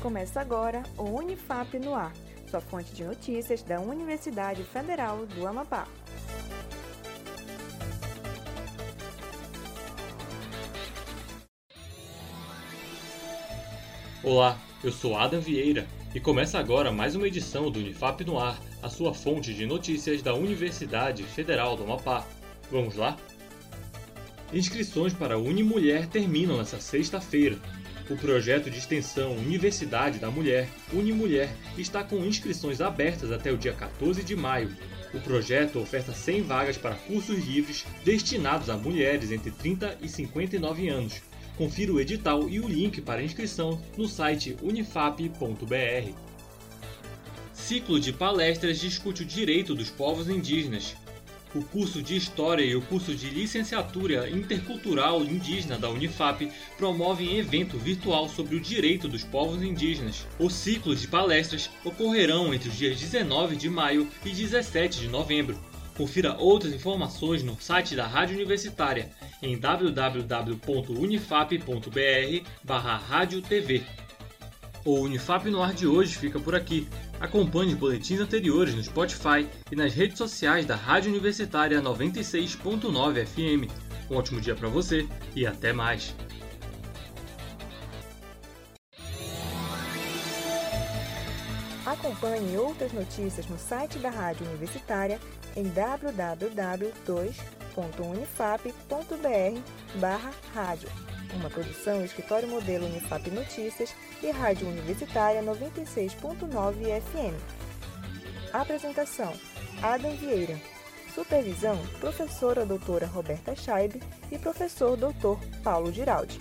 Começa agora o Unifap no Ar, sua fonte de notícias da Universidade Federal do Amapá. Olá, eu sou Adam Vieira e começa agora mais uma edição do Unifap no Ar, a sua fonte de notícias da Universidade Federal do Amapá. Vamos lá? Inscrições para a Unimulher terminam nesta sexta-feira. O projeto de extensão Universidade da Mulher, Unimulher, está com inscrições abertas até o dia 14 de maio. O projeto oferta 100 vagas para cursos livres destinados a mulheres entre 30 e 59 anos. Confira o edital e o link para inscrição no site unifap.br. Ciclo de palestras discute o direito dos povos indígenas. O curso de História e o curso de Licenciatura Intercultural Indígena da Unifap promovem evento virtual sobre o direito dos povos indígenas. Os ciclos de palestras ocorrerão entre os dias 19 de maio e 17 de novembro. Confira outras informações no site da Rádio Universitária em www.unifap.br/radiotv. O Unifap no ar de hoje fica por aqui. Acompanhe boletins anteriores no Spotify e nas redes sociais da Rádio Universitária 96.9 FM. Um ótimo dia para você e até mais. Acompanhe outras notícias no site da Rádio Universitária em www.unifap.br/rádio. Uma produção Escritório Modelo Unifap Notícias e Rádio Universitária 96.9 FM. Apresentação: Adam Vieira. Supervisão: Professora Doutora Roberta Scheibe e Professor Doutor Paulo Giraldi.